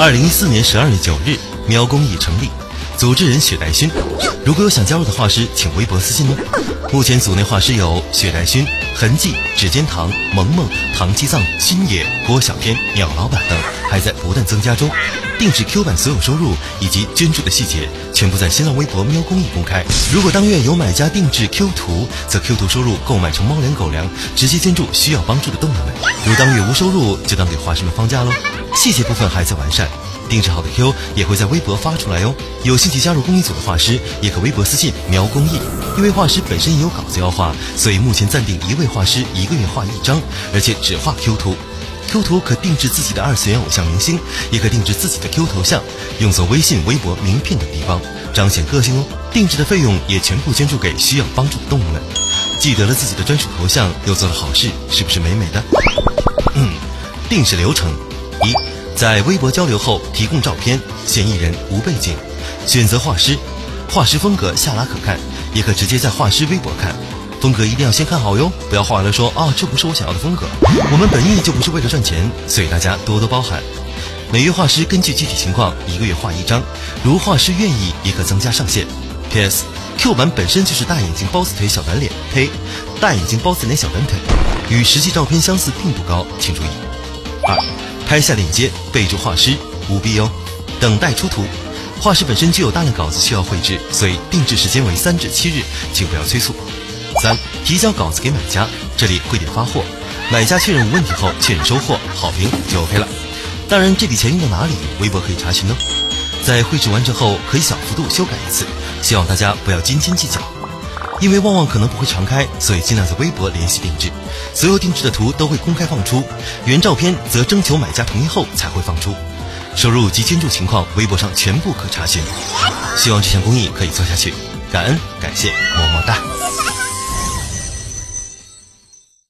二零一四年十二月九日，喵公益成立，组织人雪代勋。如果有想加入的画师，请微博私信哦。目前组内画师有雪代勋、痕迹、指尖堂、萌萌、唐七藏、新野、郭小天、鸟老板等，还在不断增加中。定制 Q 版所有收入以及捐助的细节，全部在新浪微博喵公益公开。如果当月有买家定制 Q 图，则 Q 图收入购买成猫粮狗粮，直接捐助需要帮助的动物们。如当月无收入，就当给画师们放假喽。细节部分还在完善，定制好的 Q 也会在微博发出来哦。有兴趣加入公益组的画师，也可微博私信喵公益。因为画师本身也有稿子要画，所以目前暂定一位画师一个月画一张，而且只画 Q 图。Q 图可定制自己的二次元偶像明星，也可定制自己的 Q 头像，用作微信、微博、名片等地方，彰显个性哦。定制的费用也全部捐助给需要帮助的动物们。记得了自己的专属头像，又做了好事，是不是美美的？嗯，定制流程：一，在微博交流后提供照片，嫌疑人无背景，选择画师，画师风格下拉可看，也可直接在画师微博看。风格一定要先看好哟，不要画完了说啊，这不是我想要的风格。我们本意就不是为了赚钱，所以大家多多包涵。每月画师根据具体情况，一个月画一张，如画师愿意，也可增加上限。P.S.Q 版本身就是大眼睛、包子腿、小短脸，呸，大眼睛、包子脸、小短腿，与实际照片相似并不高，请注意。二，拍下链接，备注画师，务必哦。等待出图，画师本身就有大量稿子需要绘制，所以定制时间为三至七日，请不要催促。三、提交稿子给买家，这里会点发货，买家确认无问题后确认收货，好评就 OK 了。当然，这笔钱用到哪里，微博可以查询哦。在绘制完成后，可以小幅度修改一次，希望大家不要斤斤计较。因为旺旺可能不会常开，所以尽量在微博联系定制，所有定制的图都会公开放出，原照片则征求买家同意后才会放出。收入及捐助情况，微博上全部可查询。希望这项公益可以做下去，感恩感谢，么么哒。